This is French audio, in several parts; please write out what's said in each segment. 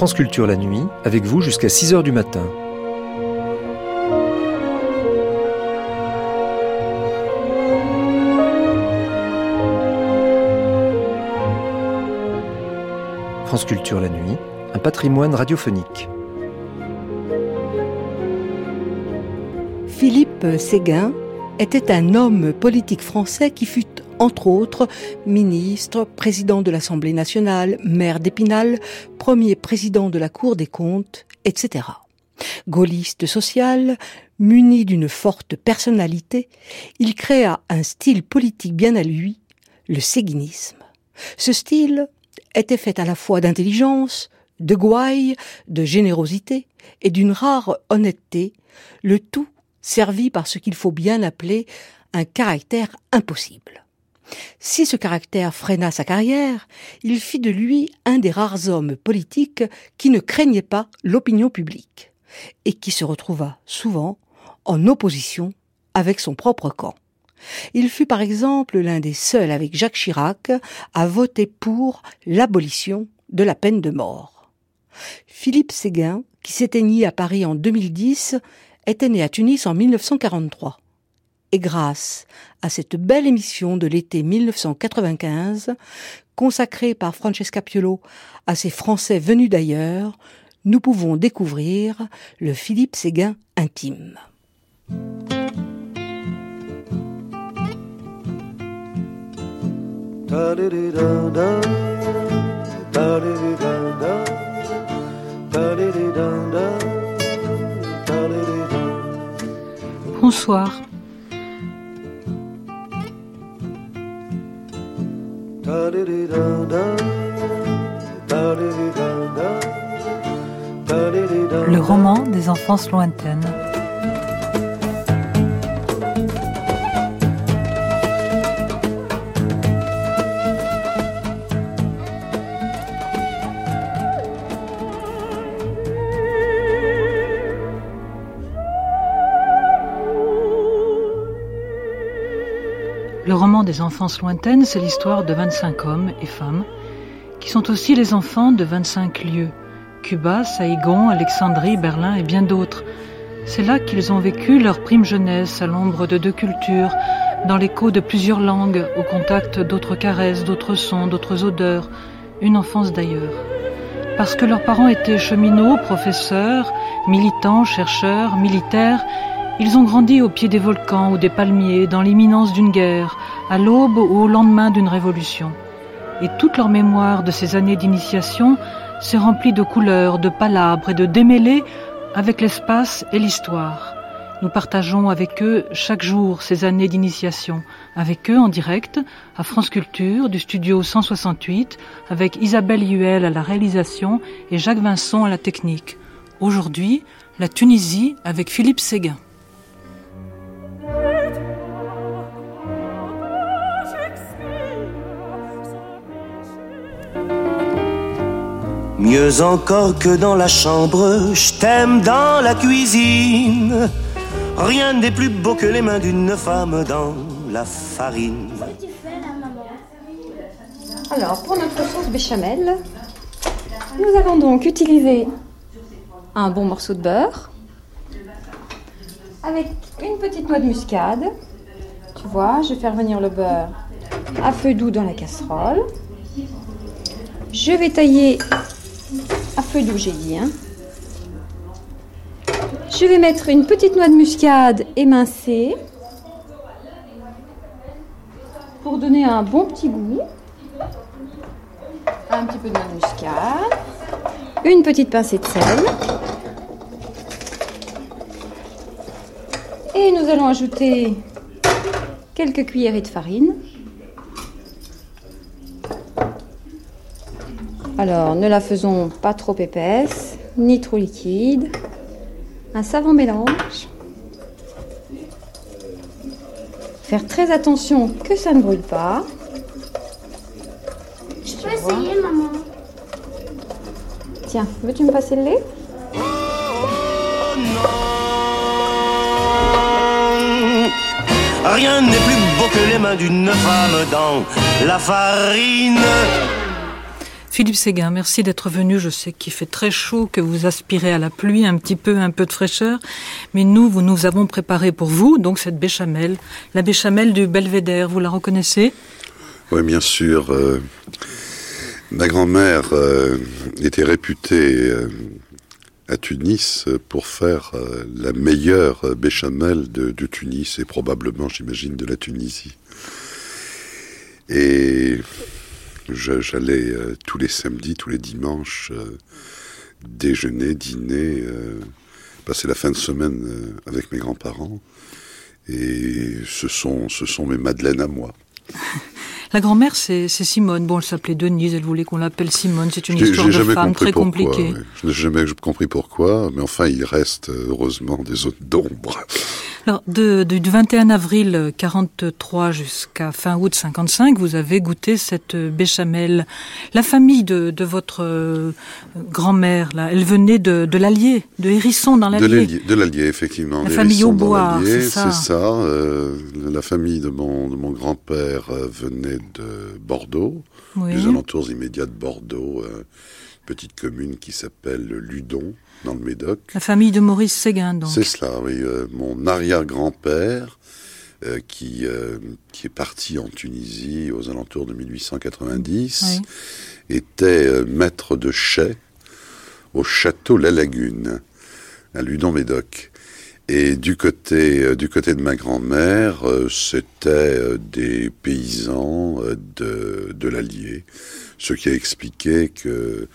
France Culture la nuit, avec vous jusqu'à 6h du matin. France Culture la nuit, un patrimoine radiophonique. Philippe Séguin était un homme politique français qui fut entre autres ministre, président de l'Assemblée nationale, maire d'Épinal, premier président de la Cour des comptes, etc. Gaulliste social, muni d'une forte personnalité, il créa un style politique bien à lui, le séguinisme. Ce style était fait à la fois d'intelligence, de gouaille, de générosité et d'une rare honnêteté, le tout servi par ce qu'il faut bien appeler un caractère impossible. Si ce caractère freina sa carrière, il fit de lui un des rares hommes politiques qui ne craignait pas l'opinion publique et qui se retrouva souvent en opposition avec son propre camp. Il fut par exemple l'un des seuls avec Jacques Chirac à voter pour l'abolition de la peine de mort. Philippe Séguin, qui s'éteignit à Paris en 2010, était né à Tunis en 1943 et grâce à cette belle émission de l'été 1995, consacrée par Francesca Piolo à ces Français venus d'ailleurs, nous pouvons découvrir le Philippe Séguin intime. Bonsoir. Le roman des enfances lointaines. Le roman des enfances lointaines, c'est l'histoire de 25 hommes et femmes qui sont aussi les enfants de 25 lieux. Cuba, Saïgon, Alexandrie, Berlin et bien d'autres. C'est là qu'ils ont vécu leur prime jeunesse à l'ombre de deux cultures, dans l'écho de plusieurs langues, au contact d'autres caresses, d'autres sons, d'autres odeurs, une enfance d'ailleurs. Parce que leurs parents étaient cheminots, professeurs, militants, chercheurs, militaires, ils ont grandi au pied des volcans ou des palmiers, dans l'imminence d'une guerre, à l'aube ou au lendemain d'une révolution. Et toute leur mémoire de ces années d'initiation s'est remplie de couleurs, de palabres et de démêlés avec l'espace et l'histoire. Nous partageons avec eux chaque jour ces années d'initiation, avec eux en direct, à France Culture, du studio 168, avec Isabelle Huel à la réalisation et Jacques Vincent à la technique. Aujourd'hui, la Tunisie avec Philippe Séguin. Mieux encore que dans la chambre, je t'aime dans la cuisine. Rien n'est plus beau que les mains d'une femme dans la farine. Alors, pour notre sauce béchamel, nous allons donc utiliser un bon morceau de beurre avec une petite noix de muscade. Tu vois, je vais faire venir le beurre à feu doux dans la casserole. Je vais tailler à feu doux, j'ai dit. Hein. Je vais mettre une petite noix de muscade émincée pour donner un bon petit goût. Un petit peu de noix de muscade. Une petite pincée de sel. Et nous allons ajouter quelques cuillerées de farine. Alors, ne la faisons pas trop épaisse, ni trop liquide. Un savant mélange. Faire très attention que ça ne brûle pas. Je peux essayer, maman. Tiens, veux-tu me passer le lait? Rien n'est plus beau que les mains d'une femme dans la farine. Philippe Séguin, merci d'être venu. Je sais qu'il fait très chaud, que vous aspirez à la pluie, un petit peu, un peu de fraîcheur. Mais nous, vous nous avons préparé pour vous, donc cette béchamel, la béchamel du Belvédère. Vous la reconnaissez? Oui, bien sûr. Euh, ma grand-mère euh, était réputée euh, à Tunis pour faire la meilleure béchamel de, de Tunis et probablement, j'imagine, de la Tunisie. Et J'allais euh, tous les samedis, tous les dimanches, euh, déjeuner, dîner, euh, passer la fin de semaine avec mes grands-parents. Et ce sont, ce sont mes madeleines à moi. La grand-mère, c'est Simone. Bon, elle s'appelait Denise, elle voulait qu'on l'appelle Simone. C'est une histoire de femme très compliquée. Je n'ai jamais compris pourquoi, mais enfin, il reste heureusement des zones d'ombre. Alors, de, du 21 avril 43 jusqu'à fin août 55, vous avez goûté cette béchamel. La famille de, de votre euh, grand-mère, là, elle venait de, de l'Allier, de Hérisson dans l'Allier. De l'Allier, effectivement. La famille Aubois, c'est ça. C'est ça. Euh, la famille de mon, de mon grand-père euh, venait de Bordeaux, oui. des alentours immédiats de Bordeaux, euh, petite commune qui s'appelle Ludon dans le Médoc. La famille de Maurice Séguin, donc. C'est cela, oui. Euh, mon arrière-grand-père, euh, qui, euh, qui est parti en Tunisie aux alentours de 1890, oui. était maître de chais au château La Lagune, à Ludon-Médoc. Et du côté, euh, du côté de ma grand-mère, euh, c'était des paysans de, de l'Allier, ce qui a expliqué que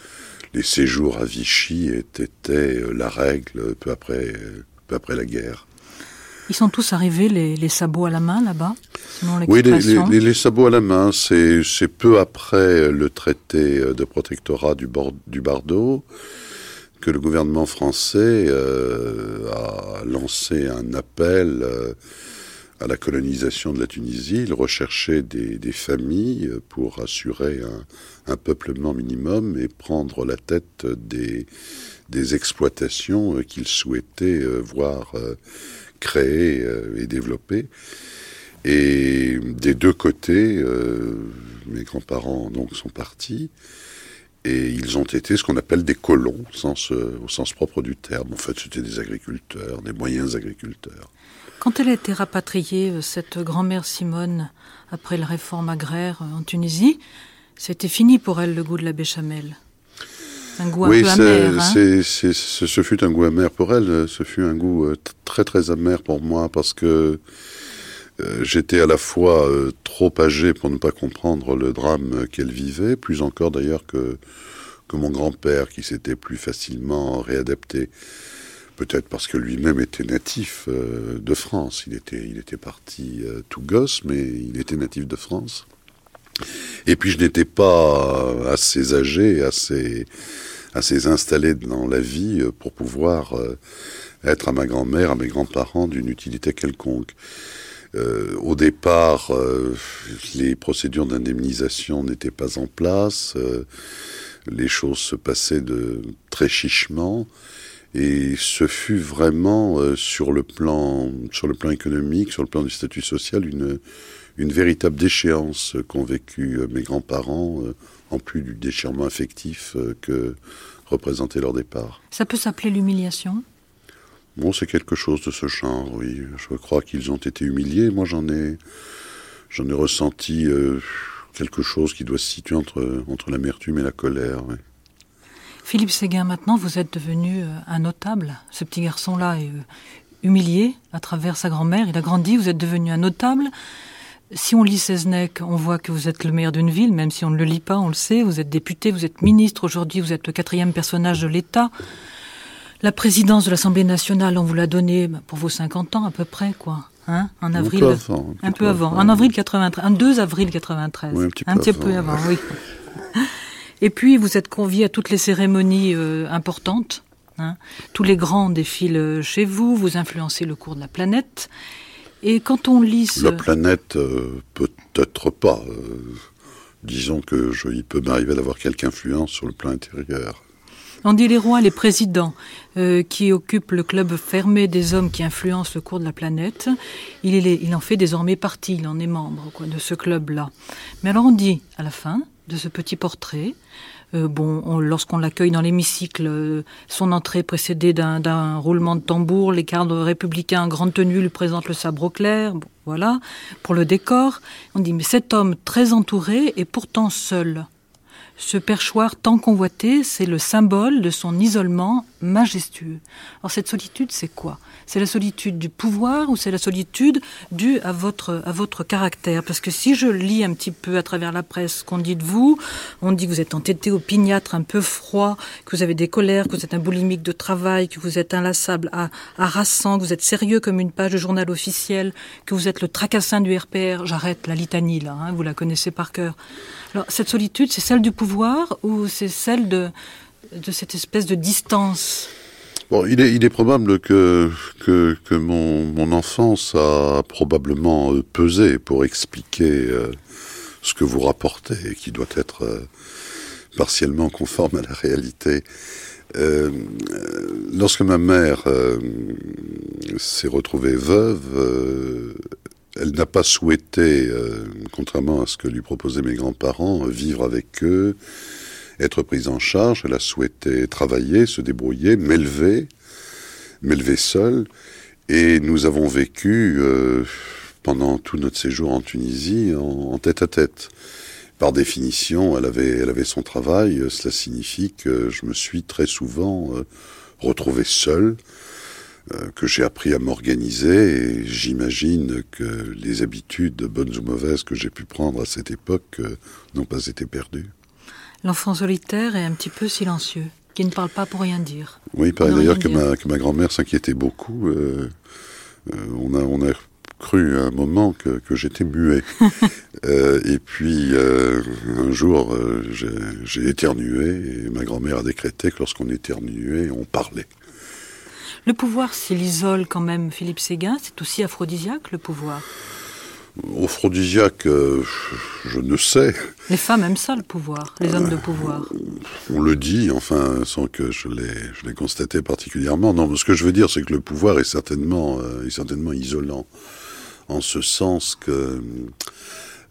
les séjours à Vichy étaient la règle peu après, peu après la guerre. Ils sont tous arrivés les, les sabots à la main là-bas Oui, les, les, les, sabots à la main, c'est peu après le traité de protectorat du, Bord, du Bardo que le gouvernement français euh, a lancé un appel euh, à la colonisation de la Tunisie. Il recherchait des, familles pour assurer un, peuplement minimum et prendre la tête des, exploitations qu'il souhaitait voir créées et développées. Et des deux côtés, euh, mes grands-parents donc sont partis et ils ont été ce qu'on appelle des colons, au sens, euh, au sens propre du terme. En fait, c'était des agriculteurs, des moyens agriculteurs. Quand elle a été rapatriée, euh, cette grand-mère Simone, après la réforme agraire en Tunisie, c'était fini pour elle le goût de la béchamel. Un goût oui, un peu amer. Hein ce fut un goût amer pour elle. Ce fut un goût très très amer pour moi parce que euh, j'étais à la fois euh, trop âgé pour ne pas comprendre le drame qu'elle vivait, plus encore d'ailleurs que, que mon grand-père qui s'était plus facilement réadapté. Peut-être parce que lui-même était natif euh, de France. Il était, il était parti tout gosse, mais il était natif de France. Et puis je n'étais pas assez âgé, assez, assez installé dans la vie pour pouvoir être à ma grand-mère, à mes grands-parents d'une utilité quelconque. Euh, au départ, euh, les procédures d'indemnisation n'étaient pas en place, euh, les choses se passaient de très chichement, et ce fut vraiment sur le plan sur le plan économique, sur le plan du statut social, une une véritable déchéance qu'ont vécu mes grands-parents, en plus du déchirement affectif que représentait leur départ. Ça peut s'appeler l'humiliation? Bon, c'est quelque chose de ce genre, oui. Je crois qu'ils ont été humiliés. Moi, j'en ai, j'en ai ressenti euh, quelque chose qui doit se situer entre, l'amertume et la colère. Philippe Séguin, maintenant, vous êtes devenu euh, un notable. Ce petit garçon-là est euh, humilié à travers sa grand-mère. Il a grandi, vous êtes devenu un notable. Si on lit Seznec, on voit que vous êtes le maire d'une ville, même si on ne le lit pas, on le sait. Vous êtes député, vous êtes ministre. Aujourd'hui, vous êtes le quatrième personnage de l'État. La présidence de l'Assemblée nationale, on vous l'a donnée pour vos 50 ans à peu près, quoi. Hein en avril, un peu avant. Un, un peu avant. avant. En avril 93, en 2 avril 93. Oui, un petit peu, un petit avant, peu avant, oui. Et puis, vous êtes convié à toutes les cérémonies euh, importantes. Hein. Tous les grands défilent chez vous, vous influencez le cours de la planète. Et quand on lit ce... La planète, euh, peut-être pas. Euh, disons que je, il peut m'arriver d'avoir quelque influence sur le plan intérieur. On dit les rois, les présidents euh, qui occupent le club fermé des hommes qui influencent le cours de la planète. Il, en fait désormais partie, il en est membre de ce club-là. Mais alors on dit à la fin, de ce petit portrait. Euh, lorsqu'on l'accueille dans l'hémicycle, euh, son entrée précédée d'un roulement de tambour, les cadres républicains en grande tenue lui présentent le sabre au clair. voilà, pour le décor, on dit mais cet homme très entouré est pourtant seul. Ce perchoir tant convoité, c'est le symbole de son isolement majestueux. Alors cette solitude, c'est quoi? C'est la solitude du pouvoir ou c'est la solitude due à votre, à votre caractère? Parce que si je lis un petit peu à travers la presse qu'on dit de vous, on dit que vous êtes entêté au pignâtre, un peu froid, que vous avez des colères, que vous êtes un boulimique de travail, que vous êtes inlassable, harassant, que vous êtes sérieux comme une page de journal officiel, que vous êtes le tracassin du RPR. J'arrête la litanie là, hein, vous la connaissez par cœur. Alors cette solitude, c'est celle du pouvoir ou c'est celle de, de cette espèce de distance Bon, il est, probable que, que, mon, mon, enfance a probablement euh, pesé pour expliquer euh, ce que vous rapportez et qui doit être euh, partiellement conforme à la réalité. Lorsque ma mère s'est retrouvée veuve, elle n'a pas souhaité, euh, contrairement à ce que lui proposaient mes grands-parents, vivre avec eux, être prise en charge. Elle a souhaité travailler, se débrouiller, m'élever, m'élever seule. Et nous avons vécu euh, pendant tout notre séjour en Tunisie en, tête à tête. Par définition, elle avait, son travail. Cela signifie que je me suis très souvent euh, retrouvé seul euh, que j'ai appris à m'organiser et j'imagine que les habitudes, bonnes ou mauvaises, que j'ai pu prendre à cette époque euh, n'ont pas été perdues. L'enfant solitaire est un petit peu silencieux, qui ne parle pas pour rien dire. Oui, il paraît d'ailleurs que ma, que ma grand-mère s'inquiétait beaucoup. Euh, on, a, on a cru à un moment que, que j'étais muet. et puis, un jour, j'ai éternué et ma grand-mère a décrété que lorsqu'on éternuait, on parlait. Le pouvoir, s'il isole quand même Philippe Séguin, c'est aussi aphrodisiaque, le pouvoir Aphrodisiaque, euh, je ne sais. Les femmes aiment ça, le pouvoir, les hommes de pouvoir. On le dit, enfin, sans que je l'ai constaté particulièrement. Non, ce que je veux dire, c'est que le pouvoir est certainement, euh, est certainement isolant, en ce sens que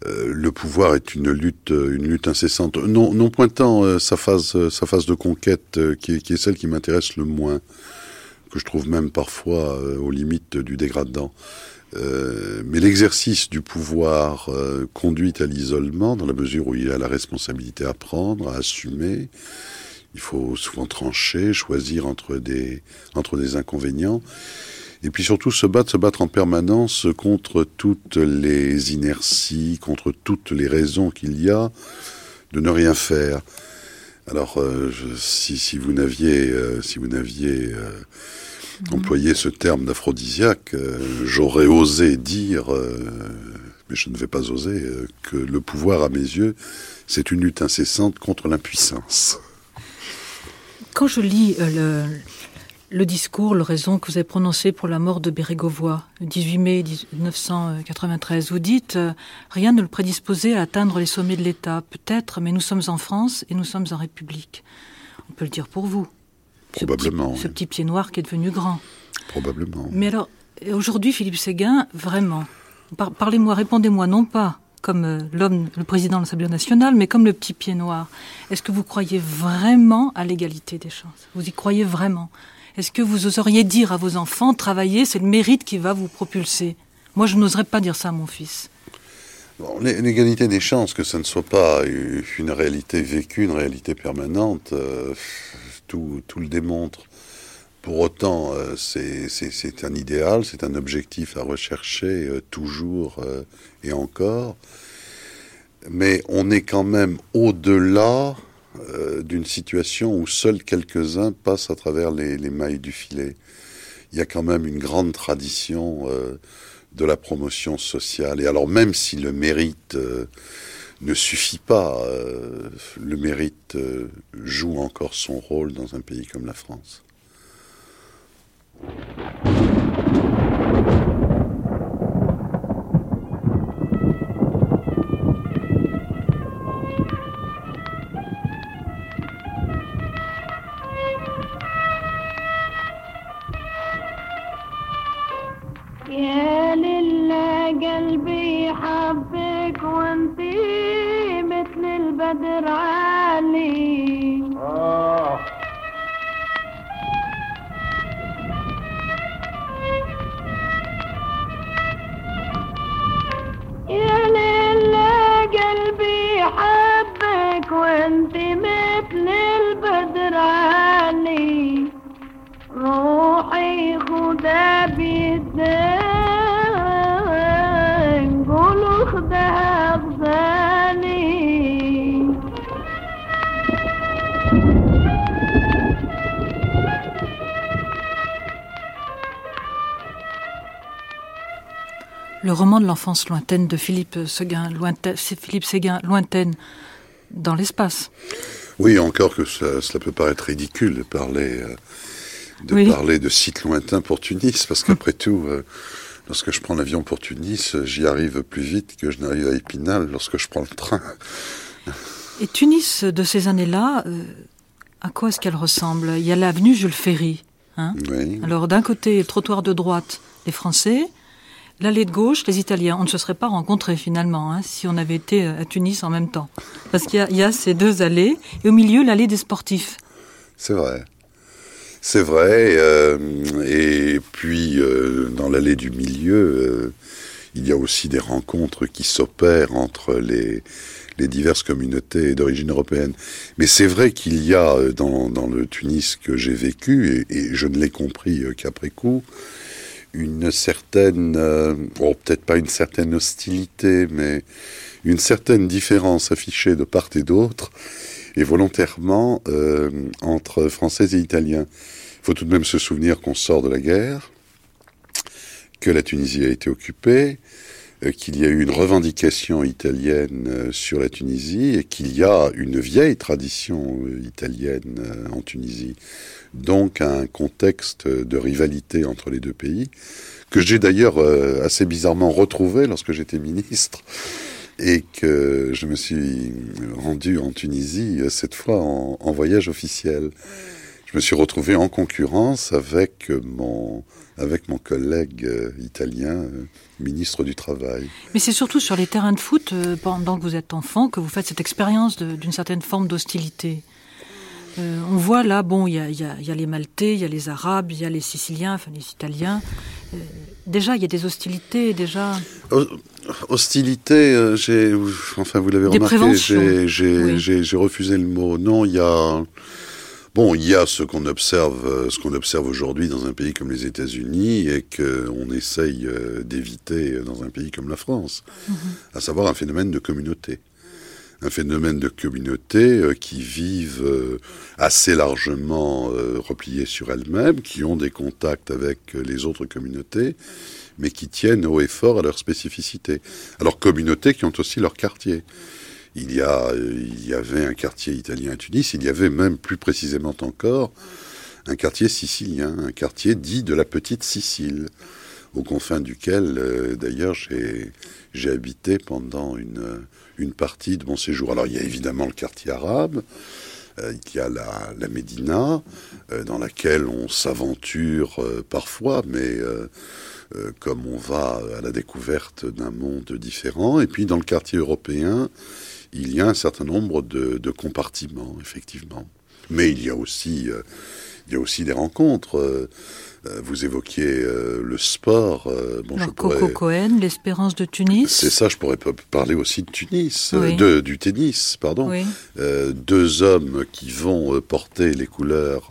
euh, le pouvoir est une lutte, une lutte incessante. Non, non pointant sa phase, sa phase de conquête, qui, qui est celle qui m'intéresse le moins que je trouve même parfois euh, aux limites du dégradant. Euh, mais l'exercice du pouvoir euh, conduit à l'isolement dans la mesure où il a la responsabilité à prendre, à assumer. Il faut souvent trancher, choisir entre des, entre des inconvénients. Et puis surtout se battre, se battre en permanence contre toutes les inerties, contre toutes les raisons qu'il y a de ne rien faire. Alors, si, si, vous n'aviez, si vous n'aviez employer ce terme d'aphrodisiaque, euh, j'aurais osé dire, euh, mais je ne vais pas oser, euh, que le pouvoir, à mes yeux, c'est une lutte incessante contre l'impuissance. Quand je lis le, discours, le raison que vous avez prononcé pour la mort de Bérégovoy, le 18 mai 1993, vous dites Rien ne le prédisposait à atteindre les sommets de l'État. Peut-être, mais nous sommes en France et nous sommes en République. On peut le dire pour vous. Probablement. Ce petit, pied noir qui est devenu grand. Probablement. Mais alors, aujourd'hui, Philippe Séguin, vraiment, parlez-moi, répondez-moi, non pas comme euh, l'homme, le président de l'Assemblée nationale, mais comme le petit pied noir. Est-ce que vous croyez vraiment à l'égalité des chances? Vous y croyez vraiment? Est-ce que vous oseriez dire à vos enfants, travailler, c'est le mérite qui va vous propulser? Moi, je n'oserais pas dire ça à mon fils. L'égalité des chances, que ce ne soit pas une réalité vécue, une réalité permanente, euh, tout, le démontre. Pour autant, euh, c'est un idéal, c'est un objectif à rechercher euh, toujours euh, et encore. Mais on est quand même au-delà d'une situation où seuls quelques-uns passent à travers les, les, mailles du filet. Il y a quand même une grande tradition de la promotion sociale. Et alors même si le mérite ne suffit pas. Euh, le mérite euh, joue encore son rôle dans un pays comme la France. قلبي حبك وانت مثل البدر علي آه. يا ليلى قلبي حبك وانت roman de l'enfance lointaine de Philippe Seguin, Philippe Séguin, lointaine dans l'espace. Oui, encore que cela peut paraître ridicule de parler, euh, de parler de sites lointains pour Tunis, parce qu'après tout, euh, lorsque je prends l'avion pour Tunis, j'y arrive plus vite que je n'arrive à Épinal lorsque je prends le train. Et Tunis de ces années-là, euh, à quoi est-ce qu'elle ressemble? Il y a l'avenue Jules Ferry. Hein? Oui. Alors d'un côté, le trottoir de droite, les Français, l'allée de gauche, les Italiens. On ne se serait pas rencontrés finalement hein, si on avait été à Tunis en même temps. Parce qu'il y, a ces deux allées, et au milieu, l'allée des sportifs. C'est vrai. C'est vrai. Euh, et puis, euh, dans l'allée du milieu, euh, il y a aussi des rencontres qui s'opèrent entre les, diverses communautés d'origine européenne. Mais c'est vrai qu'il y a dans, le Tunis que j'ai vécu, et, je ne l'ai compris qu'après coup, une certaine, bon, peut-être pas une certaine hostilité, mais une certaine différence affichée de part et d'autre, et volontairement euh, entre Français et Italiens. Il faut tout de même se souvenir qu'on sort de la guerre, que la Tunisie a été occupée, euh, qu'il y a eu une revendication italienne euh, sur la Tunisie et qu'il y a une vieille tradition italienne en Tunisie. Donc un contexte de rivalité entre les deux pays, que j'ai d'ailleurs assez bizarrement retrouvé lorsque j'étais ministre et que je me suis rendu en Tunisie, euh, cette fois en, en, voyage officiel. Je me suis retrouvé en concurrence avec mon, avec mon collègue euh, italien, euh, ministre du Travail. Mais c'est surtout sur les terrains de foot, pendant que vous êtes enfant, que vous faites cette expérience d'une certaine forme d'hostilité. Euh, on voit là, bon, il y a, y, a, y a, les Maltais, il y a les Arabes, il y a les Siciliens, enfin les Italiens. Euh, déjà, il y a des hostilités, déjà. Hostilité, euh, j'ai, enfin, vous l'avez remarqué, j'ai refusé le mot. Non, il y a, bon, il y a ce qu'on observe, ce qu'on observe aujourd'hui dans un pays comme les États-Unis et qu'on essaye d'éviter dans un pays comme la France, mm -hmm. à savoir un phénomène de communauté un phénomène de communauté euh, qui vivent euh, assez largement euh, repliées sur elles-mêmes, qui ont des contacts avec les autres communautés, mais qui tiennent haut et fort à leur spécificité. Alors communautés qui ont aussi leur quartier. Il y, avait un quartier italien à Tunis, il y avait même plus précisément encore un quartier sicilien, un quartier dit de la petite Sicile, aux confins duquel d'ailleurs j'ai habité pendant une, partie de mon séjour. Alors il y a évidemment le quartier arabe, euh, il y a la, Médina, euh, dans laquelle on s'aventure euh, parfois, mais euh, euh, comme on va à la découverte d'un monde différent. Et puis dans le quartier européen, il y a un certain nombre de, de compartiments, effectivement. Mais il y a aussi, euh, il y a aussi des rencontres. Euh, vous évoquiez euh, le sport. Euh, bon, Alors, je pourrais... Coco Cohen, l'espérance de Tunis. C'est ça, je pourrais parler aussi de Tunis, oui. de, du tennis, pardon. Oui. deux hommes qui vont porter les couleurs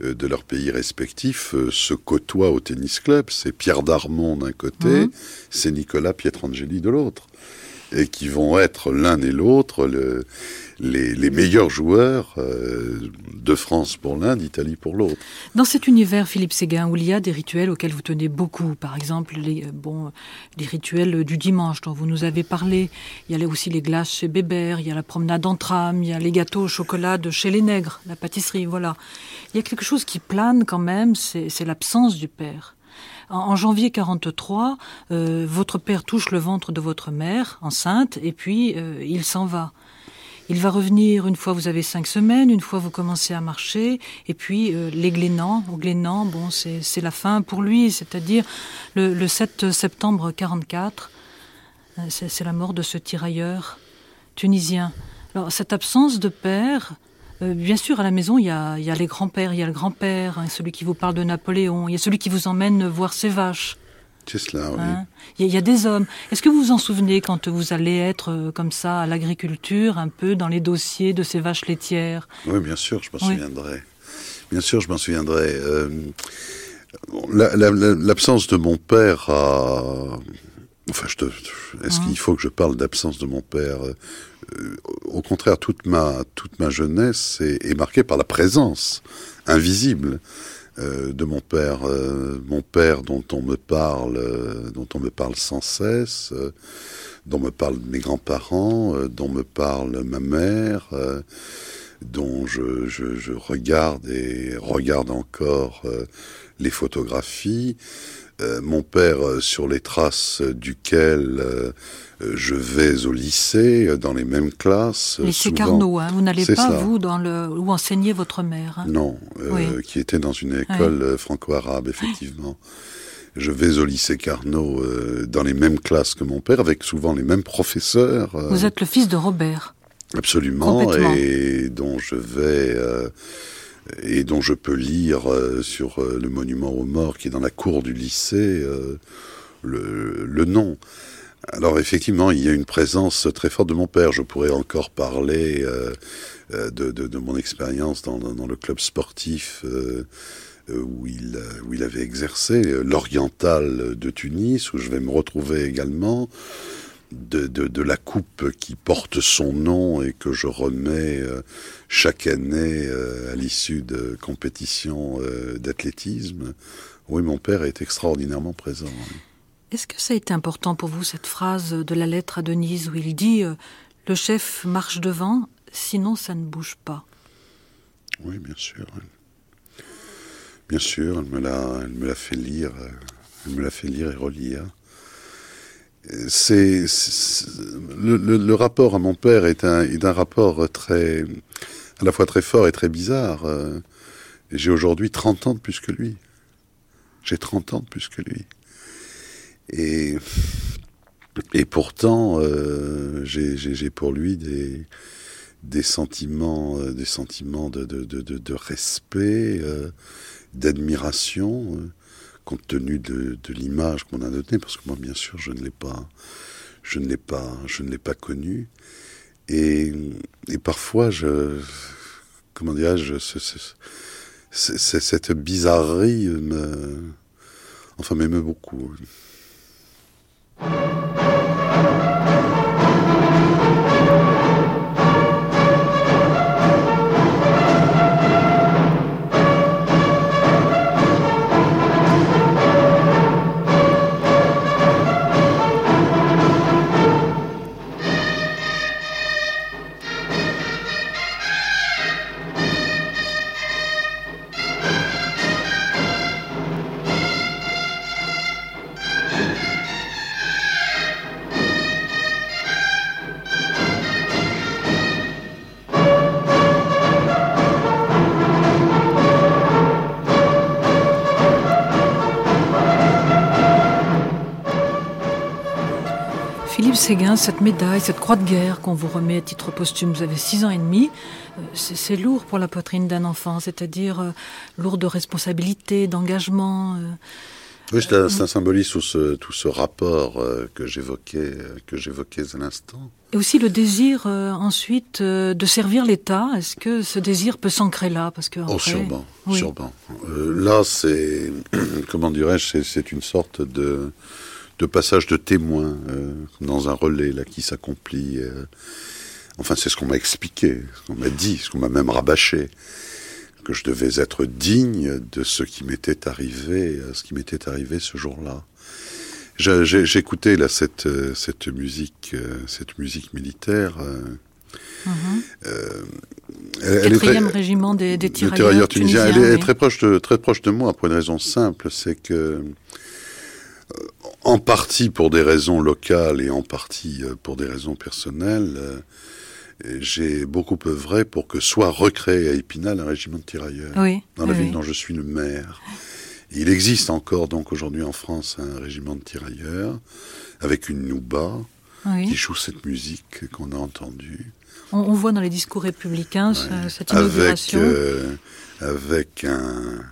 de leur pays respectifs se côtoient au tennis club. C'est Pierre Darmon d'un côté, mmh. c'est Nicolas Pietrangeli de l'autre. Et qui vont être l'un et l'autre le, les, les, meilleurs joueurs euh, de France pour l'un, d'Italie pour l'autre. Dans cet univers, Philippe Séguin, où il y a des rituels auxquels vous tenez beaucoup, par exemple les, euh, bon, les rituels du dimanche dont vous nous avez parlé, il y a aussi les glaces chez Bébert, il y a la promenade en tram, il y a les gâteaux au chocolat de chez les nègres, la pâtisserie, voilà. Il y a quelque chose qui plane quand même, c'est l'absence du père. En, janvier 43, euh, votre père touche le ventre de votre mère, enceinte, et puis euh, il s'en va. Il va revenir une fois vous avez cinq semaines, une fois vous commencez à marcher, et puis euh, les Glénans, au Glénans, bon, c'est la fin pour lui, c'est-à-dire le, le 7 septembre 44, euh, c'est la mort de ce tirailleur tunisien. Alors cette absence de père, euh, bien sûr, à la maison, il y a, il y a les grands-pères, il y a le grand-père, hein, celui qui vous parle de Napoléon, il y a celui qui vous emmène voir ses vaches. C'est cela, oui. Hein il, y a, il y a des hommes. Est-ce que vous vous en souvenez quand vous allez être euh, comme ça à l'agriculture, un peu dans les dossiers de ces vaches laitières? Oui, bien sûr, je m'en oui. souviendrai. Bien sûr, je m'en souviendrai. Euh, L'absence la, la, de mon père a... Enfin, je te... est-ce mmh. qu'il faut que je parle d'absence de mon père euh, Au contraire, toute ma, toute ma jeunesse est, est marquée par la présence invisible euh, de mon père, euh, mon père dont on me parle, euh, dont on me parle sans cesse, dont me parlent mes grands-parents, dont me parle ma mère, dont je, je, je, regarde et regarde encore les photographies. Mon père sur les traces duquel je vais au lycée, euh, dans les mêmes classes. Lycée Carnot, hein. vous n'allez pas, vous, dans le... où enseignait votre mère hein. Non, euh, qui était dans une école euh, franco-arabe, effectivement. Je vais au lycée Carnot dans les mêmes classes que mon père, avec souvent les mêmes professeurs. vous êtes le fils de Robert. Absolument, et dont je vais et dont je peux lire sur le monument aux morts qui est dans la cour du lycée le, le nom. Alors effectivement, il y a une présence très forte de mon père. Je pourrais encore parler euh, euh, de, de, de, mon expérience dans, dans, le club sportif euh, où, il, où il avait exercé, l'Oriental de Tunis, où je vais me retrouver également. De, de, de, la coupe qui porte son nom et que je remets chaque année à l'issue de compétitions d'athlétisme. Oui, mon père est extraordinairement présent. Est-ce que ça a été important pour vous, cette phrase de la lettre à Denise où il dit euh, Le chef marche devant, sinon ça ne bouge pas Oui, bien sûr. Bien sûr, elle me l'a, fait lire, euh, elle me l'a fait lire et relire. C'est, le, rapport à mon père est un, est un rapport très, à la fois très fort et très bizarre. Euh, j'ai aujourd'hui 30 ans de plus que lui. J'ai 30 ans de plus que lui. Et, et pourtant, euh, j'ai pour lui des, des sentiments, euh, des sentiments de, de, de, respect, d'admiration, compte tenu de, de l'image qu'on a donnée, parce que moi, bien sûr, je ne l'ai pas, je ne l'ai pas, connu. Et, et parfois, je, comment dirais-je, cette bizarrerie me, enfin, m'aime beaucoup. Séguin, cette médaille, cette croix de guerre qu'on vous remet à titre posthume, vous avez six ans et demi, euh, c'est lourd pour la poitrine d'un enfant, c'est-à-dire euh, lourd de responsabilité, d'engagement. Euh. Oui, ça, symbolise tout ce, tout ce rapport que j'évoquais que j'évoquais à l'instant. Et aussi le désir ensuite de servir l'État. Est-ce que ce désir peut s'ancrer là? Parce que oh, sûrement, sûrement. là, c'est comment dirais-je, c'est une sorte de de passage de témoin euh, dans un relais là qui s'accomplit. Euh. enfin, c'est ce qu'on m'a expliqué, ce qu'on m'a dit, ce qu'on m'a même rabâché, que je devais être digne de ce qui m'était arrivé, euh, ce qui m'était arrivé ce jour-là. J'écoutais là cette cette musique, cette musique militaire. Mm Quatrième régiment des, des tirailleurs, tunisiens. Elle est très proche de très proche de moi pour une raison simple, c'est que en partie pour des raisons locales et en partie euh, pour des raisons personnelles, euh, j'ai beaucoup œuvré pour que soit recréé à Épinal un régiment de tirailleurs dans la ville dont je suis le maire. Il existe encore donc aujourd'hui en France un régiment de tirailleurs avec une nouba qui joue cette musique qu'on a entendue. On, voit dans les discours républicains cette inauguration. Avec, euh, avec un,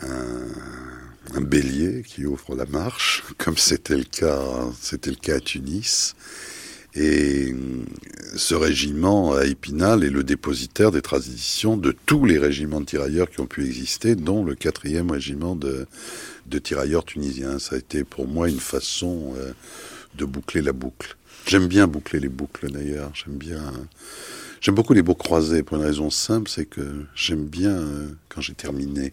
un un bélier qui ouvre la marche, comme c'était le cas, c'était le cas à Tunis. Et ce régiment à Épinal est le dépositaire des traditions de tous les régiments de tirailleurs qui ont pu exister, dont le quatrième régiment de, de tirailleurs tunisiens. Ça a été pour moi une façon euh, de boucler la boucle. J'aime bien boucler les boucles d'ailleurs. J'aime bien, J'aime beaucoup les mots croisés pour une raison simple, c'est que j'aime bien euh, quand j'ai terminé.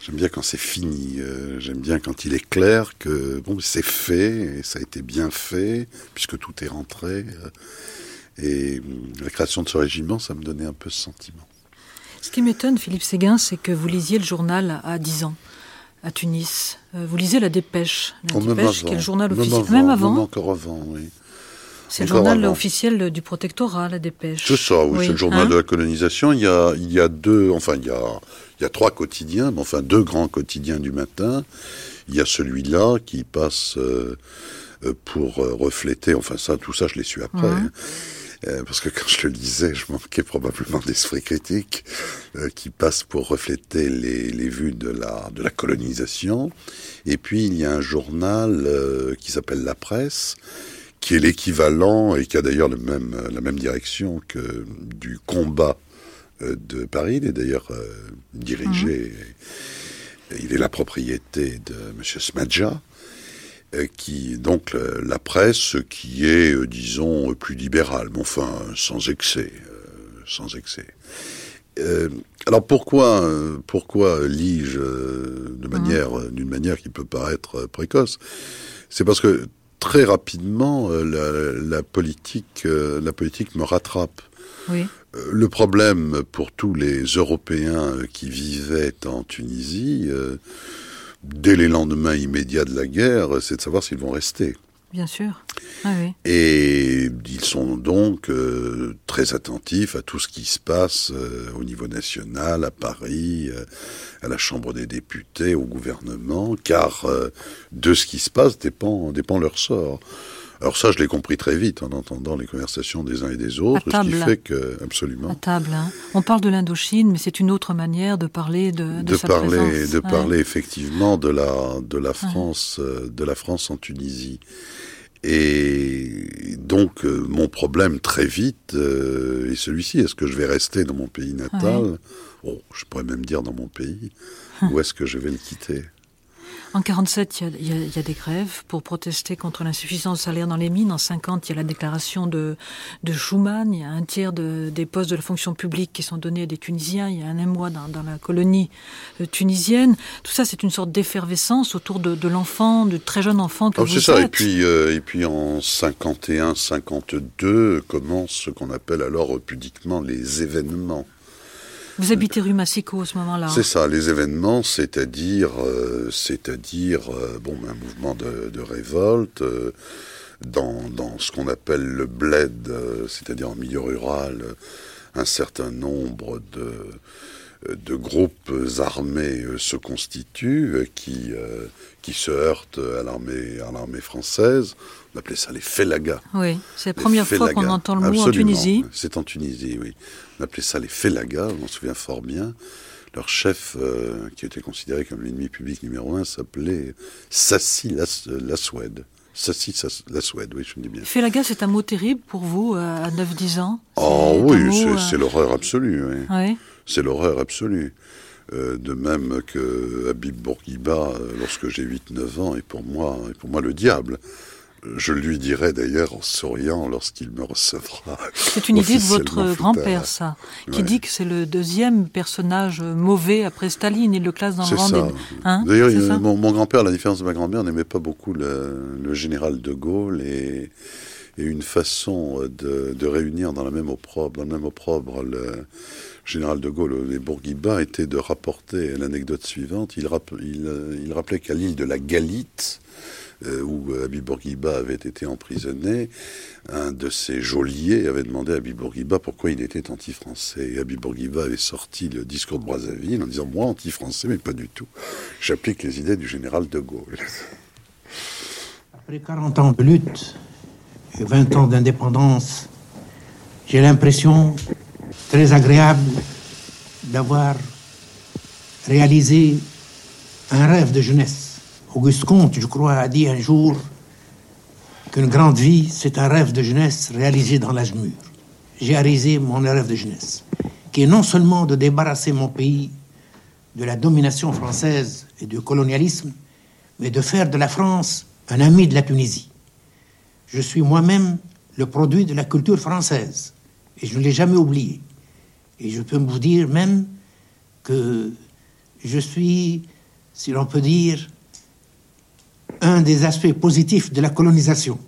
J'aime bien quand c'est fini. Euh, j'aime bien quand il est clair que bon, c'est fait et ça a été bien fait puisque tout est rentré. Euh, et la création de ce régiment, ça me donnait un peu ce sentiment. Ce qui m'étonne, Philippe Séguin, c'est que vous lisiez le journal à 10 ans à Tunis. vous lisez La Dépêche, La Dépêche, qui est le journal officiel. Même avant. Même encore avant, oui. C'est le journal officiel du protectorat, la dépêche. C'est ça, oui, c'est le journal hein de la colonisation. Il y, a, il y a deux, enfin, il y a, il y a trois quotidiens, mais enfin deux grands quotidiens du matin. Il y a celui-là qui passe euh, euh, pour euh, refléter, enfin ça, tout ça, je l'ai su après. Hein. parce que quand je le lisais, je manquais probablement d'esprit critique, qui passe pour refléter les, les, vues de la, de la colonisation. Et puis il y a un journal qui s'appelle La Presse, qui est l'équivalent et qui a d'ailleurs le même, la même direction que du combat de Paris. Il est d'ailleurs euh, dirigé, mhm. il est la propriété de M. Smadja, euh, qui donc la presse qui est, disons, plus libérale, mais enfin sans excès, sans excès. alors pourquoi, pourquoi lis-je de mhm. manière, d'une manière qui peut paraître précoce? C'est parce que très rapidement, euh, la, politique, euh, la politique me rattrape. Euh, le problème pour tous les Européens qui vivaient en Tunisie, dès les lendemains immédiats de la guerre, c'est de savoir s'ils vont rester. Bien sûr. Ah Et ils sont donc euh, très attentifs à tout ce qui se passe euh, au niveau national, à Paris, euh, à la Chambre des députés, au gouvernement, car de ce qui se passe dépend, dépend leur sort. Alors ça, je l'ai compris très vite en entendant les conversations des uns et des autres, ce qui fait que absolument. À table, hein. on parle de l'Indochine, mais c'est une autre manière de parler de, de, parler, de parler effectivement de la de la France, de la France en Tunisie. Et donc, euh, mon problème très vite euh, est celui-ci. Est-ce que je vais rester dans mon pays natal? Oh, Je pourrais même dire dans mon pays. ou est-ce que je vais le quitter? En 47, il y, a, des grèves pour protester contre l'insuffisance de salaire dans les mines. En 50, il y a la déclaration de, de Schuman. Il y a un tiers des postes de la fonction publique qui sont donnés à des Tunisiens. Il y a un émoi dans, dans la colonie euh, tunisienne. Tout ça, c'est une sorte d'effervescence autour de, l'enfant, du très jeune enfant que oh, C'est ça. Et puis, euh, et puis en 51, 52 commence ce qu'on appelle alors pudiquement les événements. Vous habitez rue Massico à ce moment-là C'est ça, les événements, c'est-à-dire, euh, c'est-à-dire, euh, bon, un mouvement de, révolte euh, dans, dans, ce qu'on appelle le bled, c'est-à-dire en milieu rural, un certain nombre de de groupes armés se constituent qui, qui se heurtent à l'armée, à l'armée française. On appelait ça les félagas. Oui, c'est la première fois qu'on entend le mot en Tunisie. C'est en Tunisie, oui. On appelait ça les félagas, on m'en souvient fort bien. Leur chef, euh, qui était considéré comme l'ennemi public numéro un, s'appelait Sassi Laswed. Sassi Laswed, oui, je me dis bien. Félaga, c'est un mot terrible pour vous à 9-10 ans? Oh oui, euh, c'est l'horreur absolue. Oui. C'est l'horreur absolue. Euh, de même que Habib Bourguiba, lorsque j'ai 8-9 ans, est pour moi, est pour moi le diable. Je lui dirai d'ailleurs en souriant lorsqu'il me recevra. C'est une idée de votre grand-père, ça, qui dit que c'est le deuxième personnage mauvais après Staline. Il le classe dans le rang des... Hein d'ailleurs, mon, grand-père, à la différence de ma grand-mère, n'aimait pas beaucoup le, général de Gaulle et, une façon de, réunir dans la même opprobre, dans le même opprobre le général de Gaulle et Bourguiba était de rapporter l'anecdote suivante. Il, il, il rappelait qu'à l'île de la Galite, euh, où Habib Bourguiba avait été emprisonné, un de ses geôliers avait demandé à Habib Bourguiba pourquoi il était anti-français. Et Habib Bourguiba avait sorti le discours de Brazzaville en disant Moi, anti-français, mais pas du tout. J'applique les idées du général de Gaulle. Après 40 ans de lutte et 20 ans d'indépendance, j'ai l'impression très agréable d'avoir réalisé un rêve de jeunesse. Auguste Comte, je crois, a dit un jour qu'une grande vie, c'est un rêve de jeunesse réalisé dans l'âge mûr. J'ai réalisé mon rêve de jeunesse, qui est non seulement de débarrasser mon pays de la domination française et du colonialisme, mais de faire de la France un ami de la Tunisie. Je suis moi-même le produit de la culture française Et je ne l'ai jamais oublié. Et je peux vous dire même que je suis, si l'on peut dire, un des aspects positifs de la colonisation.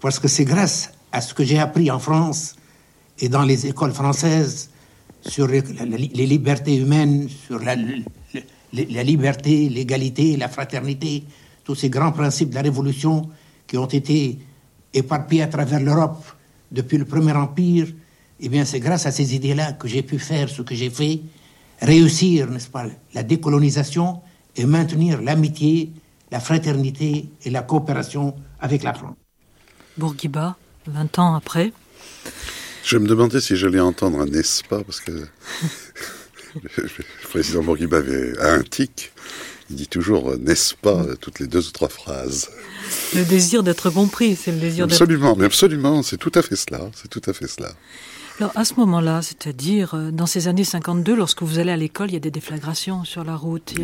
Parce que c'est grâce à ce que j'ai appris en France et dans les écoles françaises sur les, libertés humaines, sur la, la liberté, l'égalité, la fraternité, tous ces grands principes de la Révolution qui ont été éparpillés à travers l'Europe depuis le Premier Empire, eh bien c'est grâce à ces idées-là que j'ai pu faire ce que j'ai fait, réussir, n'est-ce pas, la décolonisation et maintenir l'amitié, la fraternité et la coopération avec la France. Bourguiba, 20 ans après. Je me demandais si j'allais entendre un n'est-ce pas, parce que le président Bourguiba avait un tic. Il dit toujours n'est-ce pas toutes les deux ou trois phrases. Le désir d'être compris, c'est le désir d'être. Absolument, mais absolument, c'est tout à fait cela, c'est tout à fait cela. Alors à ce moment-là, c'est-à-dire euh, dans ces années 52, lorsque vous allez à l'école, il y a des déflagrations sur la route.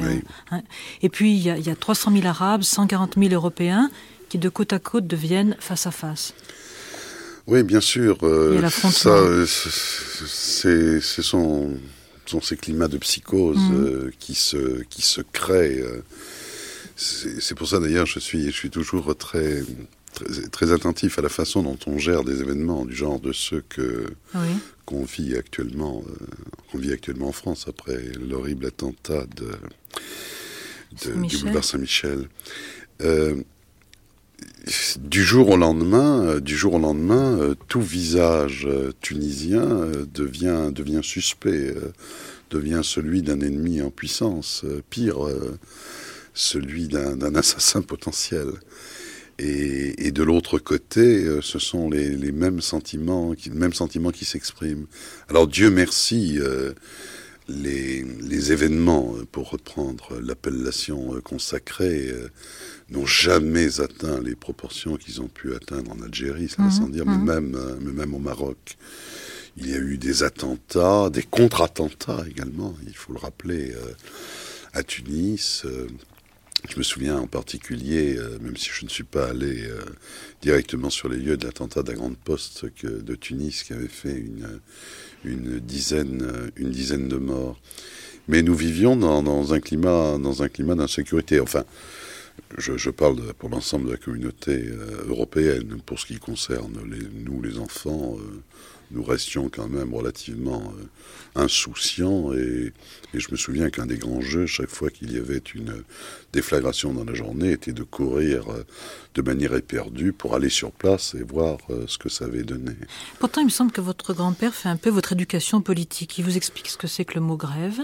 Hein. et puis il y, a, il y, a, 300 000 Arabes, 140 000 Européens qui de côte à côte deviennent face à face. Oui, bien sûr. Euh, ça, euh, c'est, ce sont, sont, ces climats de psychose mmh. euh, qui se qui se créent. C'est pour ça d'ailleurs, je suis je suis toujours très très, attentif à la façon dont on gère des événements du genre de ceux que qu'on vit actuellement, euh, qu'on vit actuellement en France après l'horrible attentat de, du boulevard Saint-Michel. Euh, du jour au lendemain, euh, du jour au lendemain, tout visage tunisien devient devient suspect, devient celui d'un ennemi en puissance, pire, celui d'un assassin potentiel. Et, de l'autre côté, euh, ce sont les, mêmes sentiments, qui, mêmes sentiments qui s'expriment. Alors Dieu merci, euh, les, événements, euh, pour reprendre l'appellation consacrée, n'ont jamais atteint les proportions qu'ils ont pu atteindre en Algérie, ça va sans dire, mais, mhm. même, mais même au Maroc. Il y a eu des attentats, des contre-attentats également, il faut le rappeler, à Tunis. Je me souviens en particulier, euh, même si je ne suis pas allé euh, directement sur les lieux de l'attentat de la Grande Poste de Tunis qui avait fait une, une, dizaine, une dizaine de morts. Mais nous vivions dans, un climat, dans un climat d'insécurité. Enfin, je, parle pour l'ensemble de la communauté euh, européenne. Pour ce qui concerne nous, les enfants, nous restions quand même relativement insouciant et, je me souviens qu'un des grands jeux, chaque fois qu'il y avait une déflagration dans la journée, était de courir euh, de manière éperdue pour aller sur place et voir euh, ce que ça avait donné. Pourtant, il me semble que votre grand-père fait un peu votre éducation politique. Il vous explique ce que c'est que le mot grève.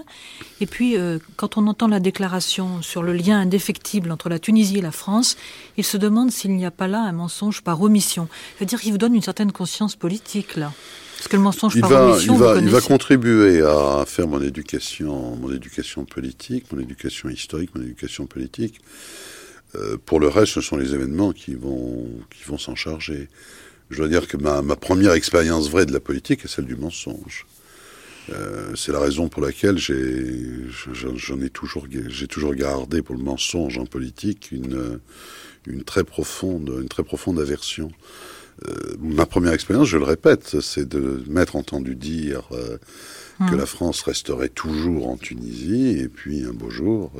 Et puis, euh, quand on entend la déclaration sur le lien indéfectible entre la Tunisie et la France, il se demande s'il n'y a pas là un mensonge par omission. C'est-à-dire qu'il vous donne une certaine conscience politique, là. Parce que le mensonge il par va, il va, il va contribuer à faire mon éducation, mon éducation politique, mon éducation historique, mon éducation politique. Euh, pour le reste, ce sont les événements qui vont, qui vont s'en charger. Je dois dire que ma, ma première expérience vraie de la politique est celle du mensonge. Euh, c'est la raison pour laquelle j'ai, j'en ai toujours, j'ai toujours gardé pour le mensonge en politique une, une très profonde, une très profonde aversion. Euh, ma première expérience, je le répète, c'est de m'être entendu dire euh, que hum. la France resterait toujours en Tunisie, et puis un beau jour,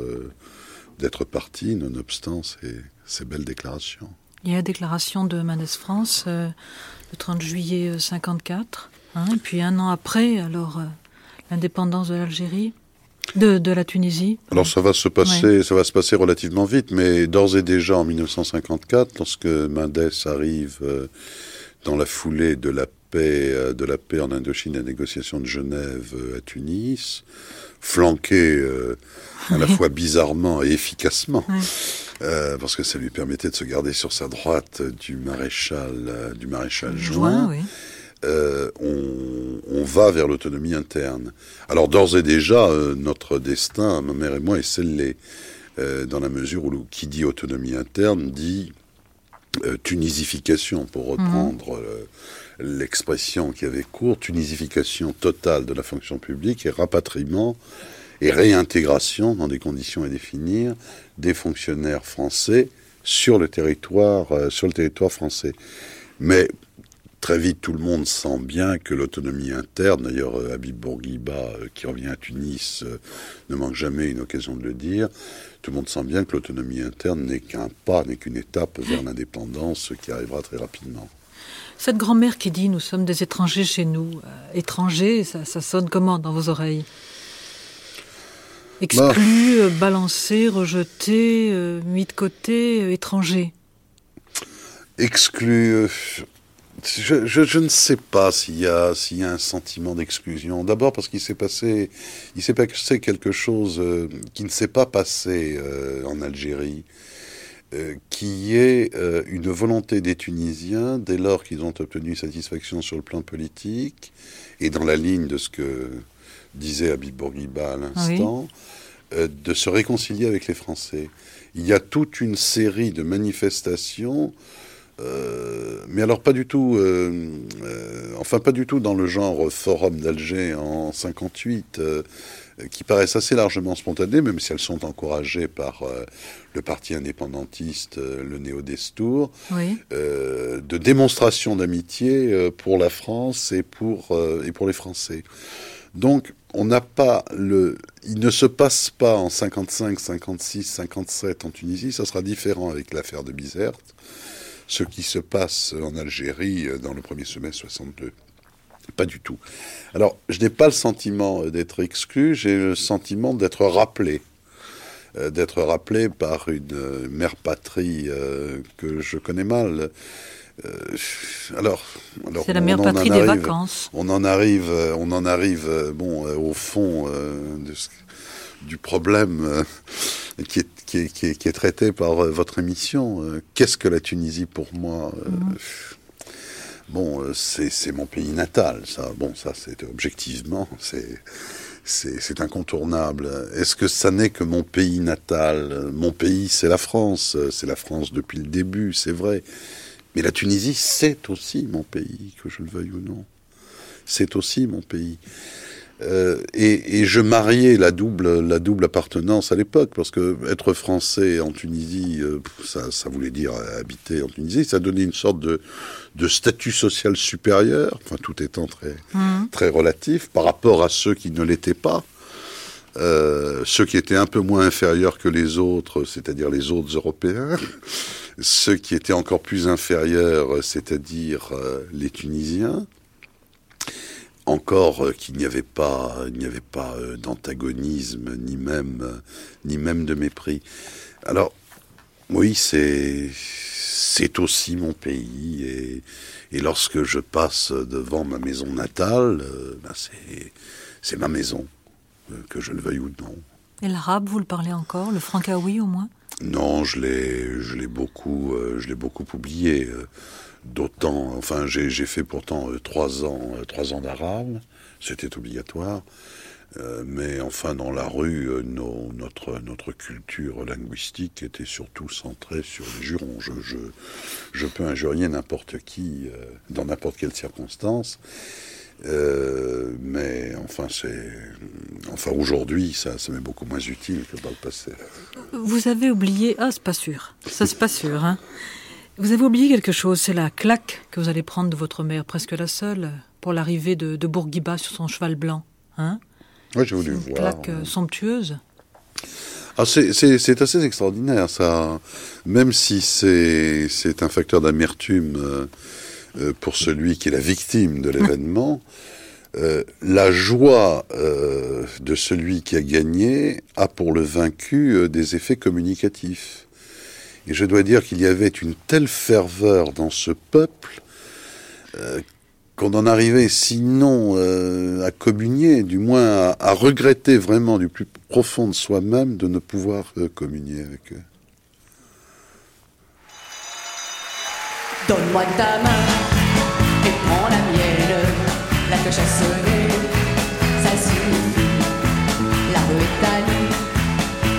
d'être parti, nonobstant ces, ces, belles déclarations. Il y a la déclaration de Mendes France le 30 juillet 54, hein, et puis un an après, alors l'indépendance de l'Algérie. De, la Tunisie Alors ça va se passer, ça va se passer relativement vite, mais d'ores et déjà en 1954, lorsque Mendes arrive euh, dans la foulée de la paix, euh, de la paix en Indochine, la négociation de Genève euh, à Tunis, flanqué à la fois bizarrement et efficacement, parce que ça lui permettait de se garder sur sa droite du maréchal, du maréchal Juin. Euh, on, va vers l'autonomie interne. Alors d'ores et déjà, euh, notre destin, ma mère et moi, est scellé, euh, dans la mesure où qui dit autonomie interne dit tunisification, pour mhm. reprendre l'expression qui avait cours, tunisification totale de la fonction publique et rapatriement et réintégration dans des conditions à définir des fonctionnaires français sur le territoire, sur le territoire français. Mais très vite, tout le monde sent bien que l'autonomie interne, d'ailleurs Habib Bourguiba, qui revient à Tunis, ne manque jamais une occasion de le dire, tout le monde sent bien que l'autonomie interne n'est qu'un pas, n'est qu'une étape vers l'indépendance qui arrivera très rapidement. Cette grand-mère qui dit nous sommes des étrangers chez nous, étrangers, ça, ça sonne comment dans vos oreilles? Exclu, bah. balancé, rejeté, mis de côté, étranger? Exclu. Je, ne sais pas s'il y a s'il y a un sentiment d'exclusion. D'abord parce qu'il s'est passé il s'est passé quelque chose qui ne s'est pas passé en Algérie, qui est une volonté des Tunisiens dès lors qu'ils ont obtenu satisfaction sur le plan politique et dans la ligne de ce que disait Habib Bourguiba à l'instant, euh, de se réconcilier avec les Français. Il y a toute une série de manifestations, euh, mais alors pas du tout, euh, enfin pas du tout dans le genre Forum d'Alger en 58, qui paraissent assez largement spontanées, même si elles sont encouragées par le parti indépendantiste, le Néo-Destour, de démonstrations d'amitié pour la France et pour, et pour les Français. Donc, on n'a pas le. Il ne se passe pas en 55, 56, 57 en Tunisie. Ça sera différent avec l'affaire de Bizerte. Ce qui se passe en Algérie euh, dans le premier semestre 62. Pas du tout. Alors, je n'ai pas le sentiment d'être exclu, j'ai le sentiment d'être rappelé. Euh, d'être rappelé par une euh, mère patrie que je connais mal. Euh, alors, alors, c'est la meilleure patrie des vacances. On en arrive, euh, on en arrive, euh, bon, au fond du problème qui est, qui, est, qui, est, traité par votre émission. Qu'est-ce que la Tunisie pour moi mhm. Bon, c'est mon pays natal, ça. Bon, ça, c'est objectivement, c'est c'est incontournable. Est-ce que ça n'est que mon pays natal? Mon pays, c'est la France. C'est la France depuis le début, c'est vrai. Mais la Tunisie, c'est aussi mon pays, que je le veuille ou non. C'est aussi mon pays. Euh, et, je mariais la double, la double appartenance à l'époque, parce que être français en Tunisie, euh, ça, ça, voulait dire habiter en Tunisie, ça donnait une sorte de, de statut social supérieur, enfin tout étant très, mmh. très relatif, par rapport à ceux qui ne l'étaient pas. Euh, ceux qui étaient un peu moins inférieurs que les autres, c'est-à-dire les autres Européens, ceux qui étaient encore plus inférieurs, c'est-à-dire les Tunisiens, encore euh, qu'il n'y avait pas, il n'y avait pas d'antagonisme ni même, ni même de mépris. Alors, oui, c'est, c'est aussi mon pays et, et, lorsque je passe devant ma maison natale, ben c'est, c'est ma maison que je le veuille ou non. Et l'arabe, vous le parlez encore Le francaoui au moins? Non, je l'ai, je l'ai beaucoup, euh, je l'ai beaucoup oublié. Euh, d'autant, enfin, j'ai, fait pourtant euh, trois ans, trois ans d'arabe. C'était obligatoire. mais enfin, dans la rue, notre, notre culture linguistique était surtout centrée sur les jurons. Je, peux injurier n'importe qui dans n'importe quelle circonstance. Euh, mais enfin, c'est, enfin aujourd'hui, ça, ça m'est beaucoup moins utile que dans le passé. Vous avez oublié, ah, c'est pas sûr, ça c'est pas sûr. Hein. Vous avez oublié quelque chose, c'est la claque que vous allez prendre de votre mère, presque la seule, pour l'arrivée de, de, Bourguiba sur son cheval blanc. Hein? Oui, j'ai voulu Une claque euh, somptueuse. Ah, c'est assez extraordinaire, ça. Même si c'est un facteur d'amertume. Euh, euh, pour celui qui est la victime de l'événement, euh, la joie euh, de celui qui a gagné a pour le vaincu des effets communicatifs. Et je dois dire qu'il y avait une telle ferveur dans ce peuple qu'on en arrivait sinon à communier, du moins à, regretter vraiment du plus profond de soi-même de ne pouvoir communier avec eux. Donne-moi ta main et prends la mienne. La ça suffit. La rue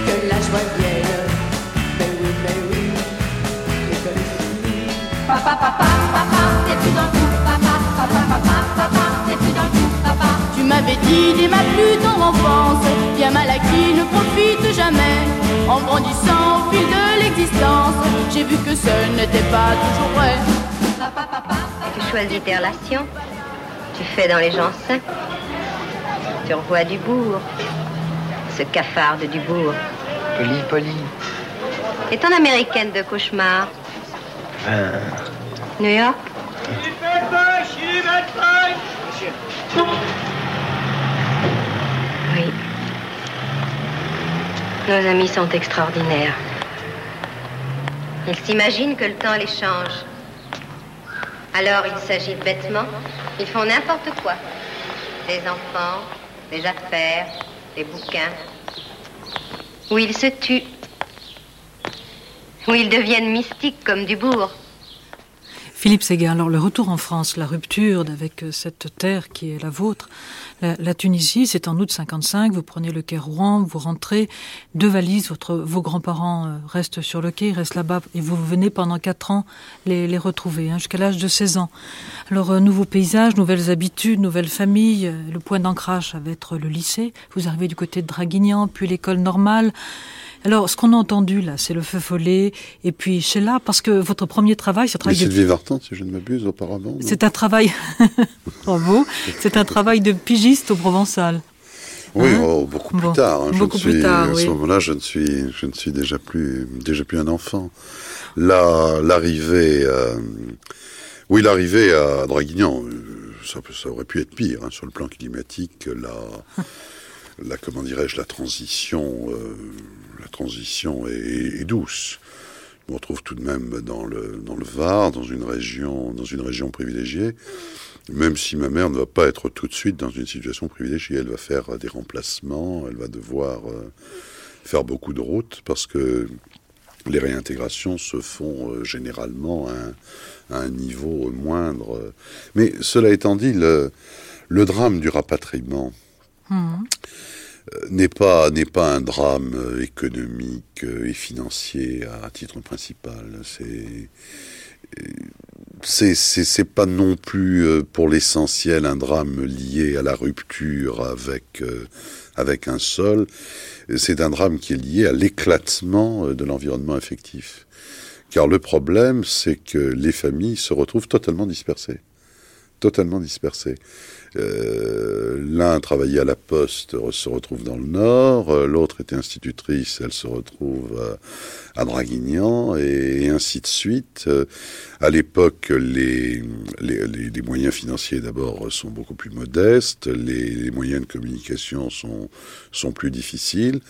que la joie Papa, papa, t'es plus dans tout. Papa, papa, papa, papa, t'es plus dans tout. Papa, tu m'avais dit dès ma plus tendre enfance, bien mal acquis ne profite jamais. En grandissant au fil de l'existence, j'ai vu que ce n'était pas toujours vrai. Papa, papa, papa. Tu choisis tes relations. Tu fais dans les gens sains. Tu revois Dubourg. Ce cafard de Dubourg. Poli, poli. Et ton américaine de cauchemar? Ben, New York Oui. Nos amis sont extraordinaires. Ils s'imaginent que le temps les change. Alors ils s'agitent bêtement. Ils font n'importe quoi. Des enfants, des affaires, des bouquins. Ou ils se tuent. Ou ils deviennent mystiques comme Dubourg. Philippe Séguin, alors le retour en France, la rupture avec euh, cette terre qui est la vôtre, la, Tunisie, c'est en août 55, vous prenez le quai Rouen, vous rentrez, deux valises, vos grands-parents euh, restent sur le quai, restent là-bas, et vous venez pendant quatre ans les, retrouver, hein, jusqu'à l'âge de 16 ans. Alors, euh, nouveaux paysages, nouvelles habitudes, nouvelles familles, euh, le point d'ancrage va être le lycée, vous arrivez du côté de Draguignan, puis l'école normale, alors, ce qu'on a entendu là, c'est le feu follet, et puis Sheila, parce que votre premier travail, c'est un travail de Sylvie Vartan, si je ne m'abuse, auparavant. c'est un travail, bravo, c'est un travail de pigiste au Provençal. Oui, Hein oh, beaucoup Bon, plus tard. hein. Je plus suis- tard, À oui. ce moment-là, je ne suis, je ne suis déjà plus, déjà plus un enfant. Là, l'arrivée, euh, oui, l'arrivée à Draguignan, euh, ça aurait pu être pire hein, sur le plan climatique. La, la comment dirais-je, la transition, euh, la transition est, est douce. On retrouve tout de même dans le dans le Var, dans une région, dans une région privilégiée. Même si ma mère ne va pas être tout de suite dans une situation privilégiée, elle va faire des remplacements, elle va devoir euh, faire beaucoup de routes parce que les réintégrations se font euh, généralement à un, niveau moindre. Mais cela étant dit, le, le drame du rapatriement Mhm. Euh, n'est pas pas un drame euh, économique euh, et financier à titre principal. C'est c'est pas non plus pour l'essentiel un drame lié à la rupture avec avec un sol. C'est un drame qui est lié à l'éclatement de l'environnement affectif. Car le problème, c'est que les familles se retrouvent totalement dispersées. Totalement dispersées. Euh, L'un travaillait à la poste, se retrouve dans le nord, euh, l'autre était institutrice, elle se retrouve euh, à Draguignan, et, ainsi de suite. À l'époque, les, moyens financiers d'abord sont beaucoup plus modestes, les, moyens de communication sont, plus difficiles,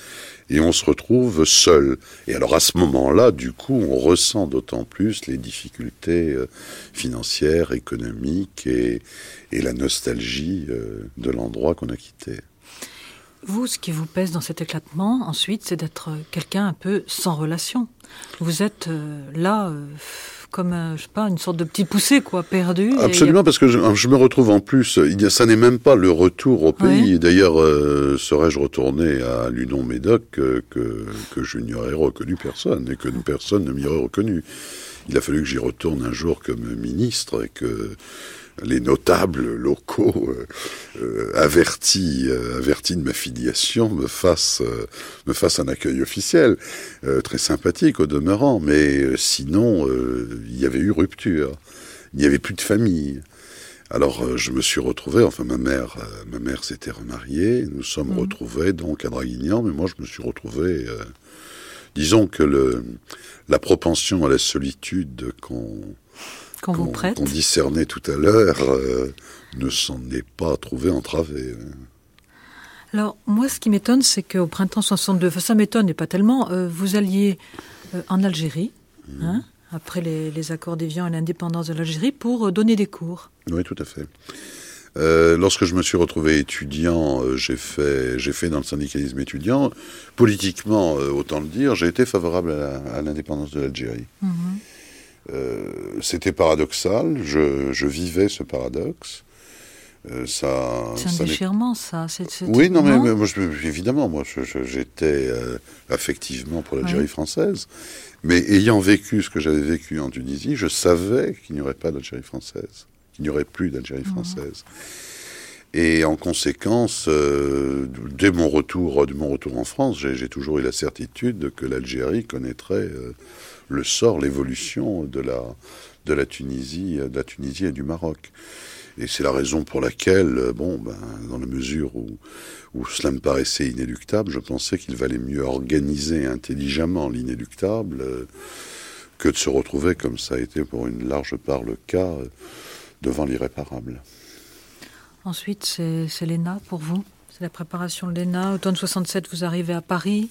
et on se retrouve seul. Et alors à ce moment-là, du coup, on ressent d'autant plus les difficultés financières, économiques et la nostalgie euh, de l'endroit qu'on a quitté. Vous, ce qui vous pèse dans cet éclatement, ensuite, c'est d'être quelqu'un un peu sans relation. Vous êtes euh, là, euh, comme, un, je sais pas, une sorte de petit poussé, quoi, perdu. Absolument, parce que je, je me retrouve en plus, il ça n'est même pas le retour au pays. D'ailleurs, euh, serais-je retourné à Lunon-Médoc que, que, que je n'y aurais reconnu personne et que personne ne m'y aurait reconnu. Il a fallu que j'y retourne un jour comme ministre et que les notables locaux euh, euh, avertis, euh, avertis de ma filiation me fassent, euh, me fassent un accueil officiel, très sympathique au demeurant, mais sinon, il y avait eu rupture. Il n'y avait plus de famille. Alors je me suis retrouvé, enfin ma mère, ma mère s'était remariée, nous sommes Mhm. retrouvés donc à Draguignan, mais moi je me suis retrouvé, disons que le, la propension à la solitude qu'on qu'on vous prête. qu'on discernait tout à l'heure euh, ne s'en est pas trouvé entravé. Alors, moi, ce qui m'étonne, c'est qu'au printemps 62, enfin, ça m'étonne et pas tellement, euh, vous alliez euh, en Algérie, Mhm. hein, après les, les accords d'Évian et l'indépendance de l'Algérie, pour donner des cours. Oui, tout à fait. Euh, lorsque je me suis retrouvé étudiant, euh, j'ai fait, j'ai fait dans le syndicalisme étudiant. Politiquement, euh, autant le dire, j'ai été favorable à la- à l'indépendance de l'Algérie. Euh, C'était paradoxal, je, je vivais ce paradoxe. Euh, ça, C'est un ça déchirement, ça. oui, non, mais, mais moi, je- évidemment, moi, j'étais euh, affectivement pour l'Algérie Oui. française, mais ayant vécu ce que j'avais vécu en Tunisie, je savais qu'il n'y aurait pas d'Algérie française, qu'il n'y aurait plus d'Algérie Mhm. française. Et en conséquence, euh, dès mon retour, de mon retour en France, j'ai toujours eu la certitude que l'Algérie connaîtrait le sort, l'évolution de la, de la Tunisie, de la Tunisie et du Maroc. Et c'est la raison pour laquelle, euh, bon, ben, dans la mesure où, où cela me paraissait inéluctable, je pensais qu'il valait mieux organiser intelligemment l'inéluctable euh, que de se retrouver, comme ça a été pour une large part le cas, euh, devant l'irréparable. Ensuite, c'est l'ENA pour vous C'est la préparation de l'ENA. Automne 67, vous arrivez à Paris.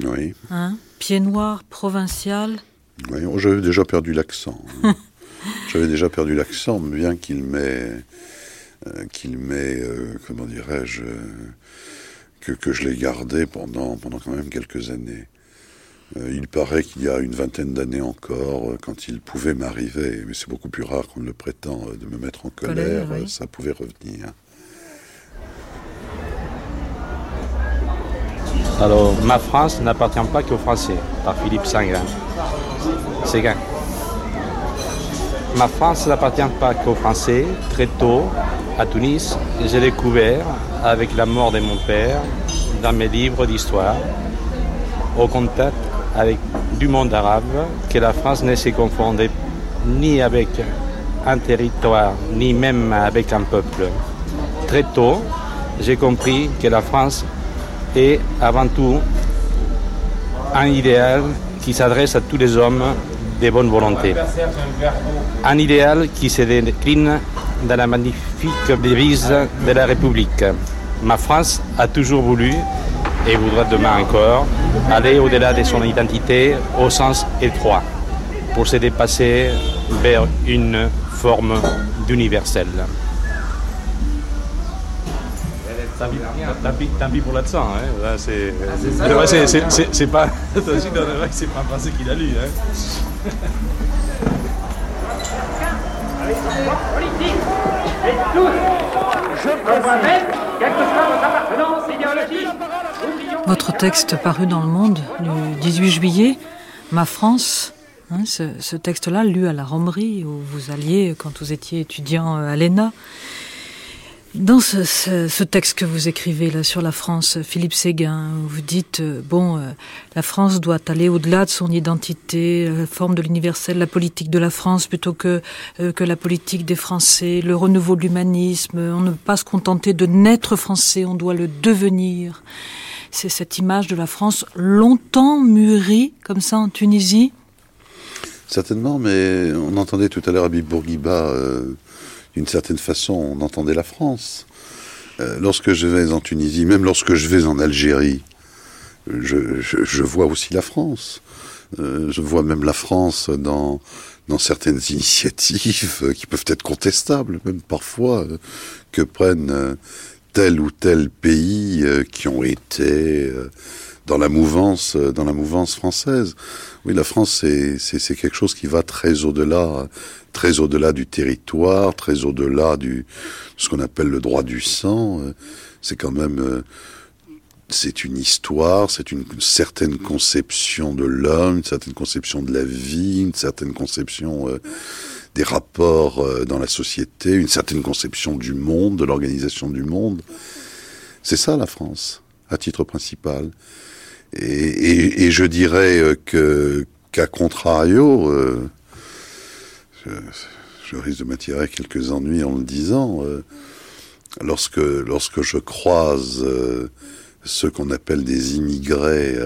Oui. Hein? Pied noir, provincial. Oui, j'avais déjà perdu l'accent. hein. j'avais déjà perdu l'accent, bien qu'il m'ait, euh, qu'il m'ait, euh, comment dirais-je, que, que je l'ai gardé pendant, pendant quand même quelques années. Euh, il paraît qu'il y a une vingtaine d'années encore, euh, quand il pouvait m'arriver, mais c'est beaucoup plus rare qu'on le prétend, euh, de me mettre en colère, Colère, oui. ça pouvait revenir. Alors, ma France n'appartient pas qu'aux Français, par Philippe Sanguin. Séguin. Ma France n'appartient pas qu'aux Français. Très tôt, à Tunis, j'ai découvert, avec la mort de mon père, dans mes livres d'histoire, au contact avec du monde arabe, que la France ne se confondait ni avec un territoire, ni même avec un peuple. Très tôt, j'ai compris que la France est avant tout un idéal qui s'adresse à tous les hommes de bonne volonté. Un idéal qui se décline dans la magnifique devise de la République. Ma France a toujours voulu, et voudra demain encore, aller au-delà de son identité au sens étroit, pour se dépasser vers une forme d'universel. Tant pis, tant pis- tant pis pour l'accent, hein. Là, c'est c'est vrai, c'est- c'est- c'est- c'est pas c'est vrai que c'est pas un français qui l'a lu. Hein. Votre texte paru dans Le Monde le 18 juillet, Ma France, hein, ce, ce texte-là, lu à la Romerie, où vous alliez quand vous étiez étudiant euh, à l'ENA. Dans ce, texte que vous écrivez là sur la France, Philippe Séguin, vous dites euh, bon, euh, la France doit aller au-delà de son identité, la forme de l'universel, la politique de la France plutôt que euh, que la politique des Français, le renouveau de l'humanisme. On ne peut pas se contenter de naître français, on doit le devenir. C'est cette image de la France longtemps mûrie comme ça en Tunisie? Certainement, mais on entendait tout à l'heure Habib Bourguiba, euh, d'une certaine façon, on entendait la France. Euh, lorsque je vais en Tunisie, même lorsque je vais en Algérie, je, vois aussi la France. Euh, je vois même la France dans, dans certaines initiatives qui peuvent être contestables, même parfois, euh, que prennent tel ou tel pays qui ont été dans la mouvance, euh, dans la mouvance française. Oui, la France, c'est quelque chose qui va très au-delà, très au-delà du territoire, très au-delà du ce qu'on appelle le droit du sang. Euh, C'est quand même euh, c'est une histoire, c'est une certaine conception de l'homme, une certaine conception de la vie, une certaine conception des rapports dans la société, une certaine conception du monde, de l'organisation du monde. C'est ça la France, à titre principal. Et, et- et je dirais euh, que qu'à contrario, euh, je, je risque de m'attirer quelques ennuis en le disant, euh, lorsque lorsque je croise euh, ceux qu'on appelle des immigrés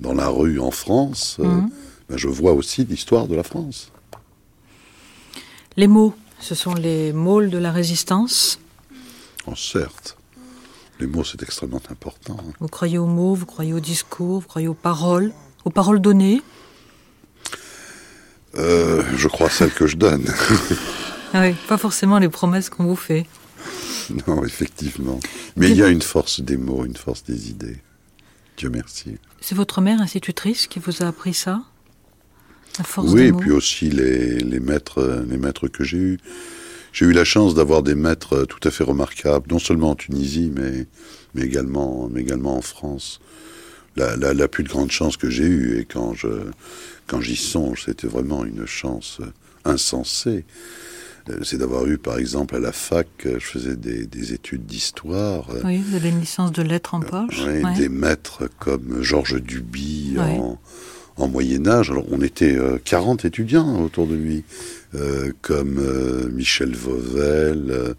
dans la rue en France, Mhm. ben, je vois aussi l'histoire de la France. Les mots, ce sont les môles de la résistance. Oh, certes, les mots c'est extrêmement important. hein. Vous croyez aux mots, vous croyez au discours, vous croyez aux paroles, aux paroles données. Euh, je crois celles que je donne. Ah oui, pas forcément les promesses qu'on vous fait. non, effectivement. Mais il y a une force des mots, une force des idées. Dieu merci. C'est votre mère institutrice qui vous a appris ça? La force oui, des et puis aussi les, les maîtres, les maîtres que j'ai eus. J'ai eu la chance d'avoir des maîtres euh, tout à fait remarquables, non seulement en Tunisie, mais, mais, également, mais également en France. La, la, la plus grande chance que j'ai eue, et quand je quand j'y songe, c'était vraiment une chance euh, insensée. euh, c'est d'avoir eu, par exemple, à la fac, je faisais des, des études d'histoire. Oui, vous avez une licence de lettres en poche. ouais. Des maîtres comme Georges Duby Ouais. en, en Moyen Âge. Alors, on était euh, 40 étudiants autour de lui, euh, comme euh, Michel Vauvel, euh,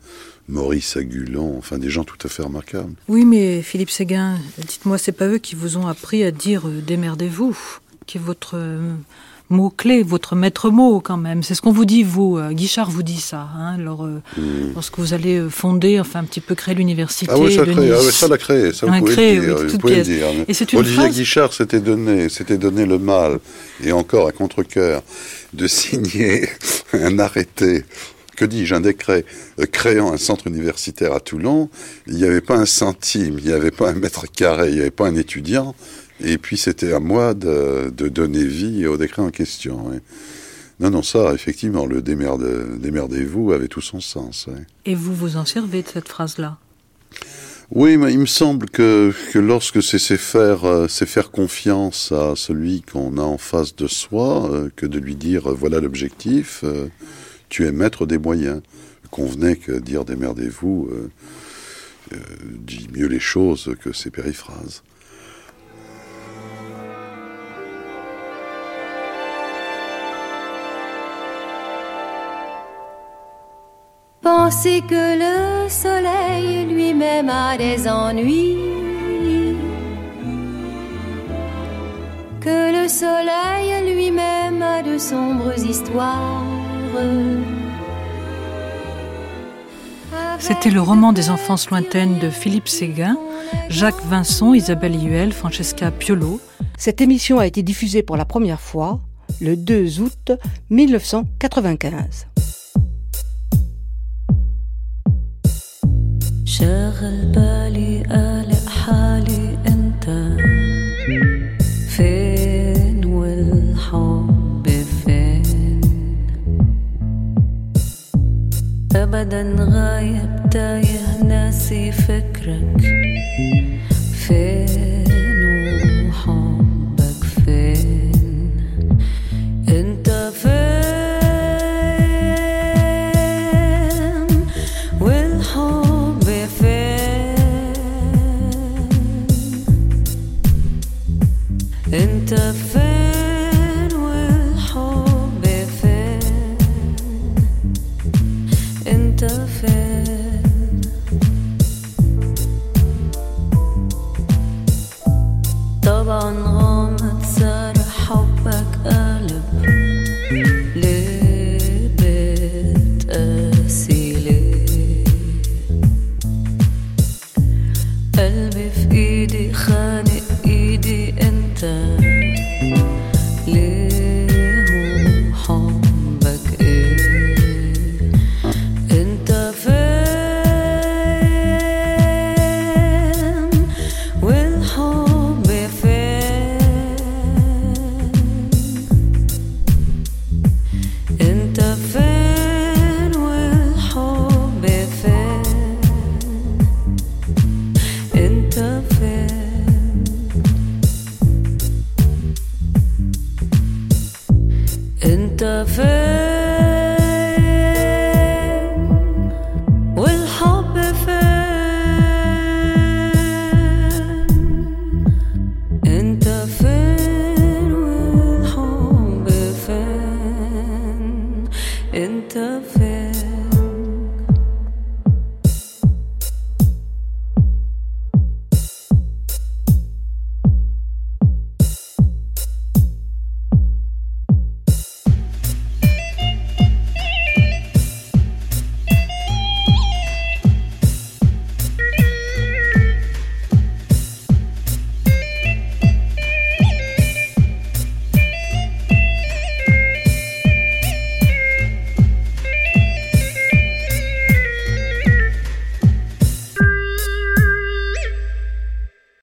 Maurice Agulon, enfin des gens tout à fait remarquables. Oui, mais Philippe Séguin, dites-moi, c'est pas eux qui vous ont appris à dire démerdez-vous, qui est votre mot-clé, votre maître mot quand même. C'est ce qu'on vous dit, vous. euh, Guichard vous dit ça, hein, lors, euh, lorsque vous allez euh, fonder, enfin un petit peu créer l'université Ah oui, ça, de créé, Nice. ah ça l'a créé, ça vous pouvez créé, le dire. oui, vous pouvez le dire. Et c'est une Olivier phrase- Guichard s'était donné, s'était donné le mal, et encore à contre-cœur, de signer un arrêté, que dis-je, un décret créant un centre universitaire à Toulon. Il n'y avait pas un centime, il n'y avait pas un mètre carré, il n'y avait pas un étudiant. Et puis c'était à moi de, de donner vie au décret en question. oui. Non, non, ça, effectivement, le démerde- démerdez-vous avait tout son sens. oui. Et vous vous en servez de cette phrase-là? Oui, mais il me semble que, que lorsque c'est c'est faire, euh, c'est faire confiance à celui qu'on a en face de soi, euh, que de lui dire euh, voilà l'objectif, euh, tu es maître des moyens. Convenait que dire démerdez-vous dit mieux les choses que ces périphrases. Penser que le soleil lui-même a des ennuis. Que le soleil lui-même a de sombres histoires. C'était le roman des enfances lointaines de Philippe Séguin, Jacques Vincent, Isabelle Huel, Francesca Piolo. Cette émission a été diffusée pour la première fois le 2 août 1995. شاغل بالي قلق حالي انت. فين والحب فين؟ ابدا غايب تايه ناسي فكرك.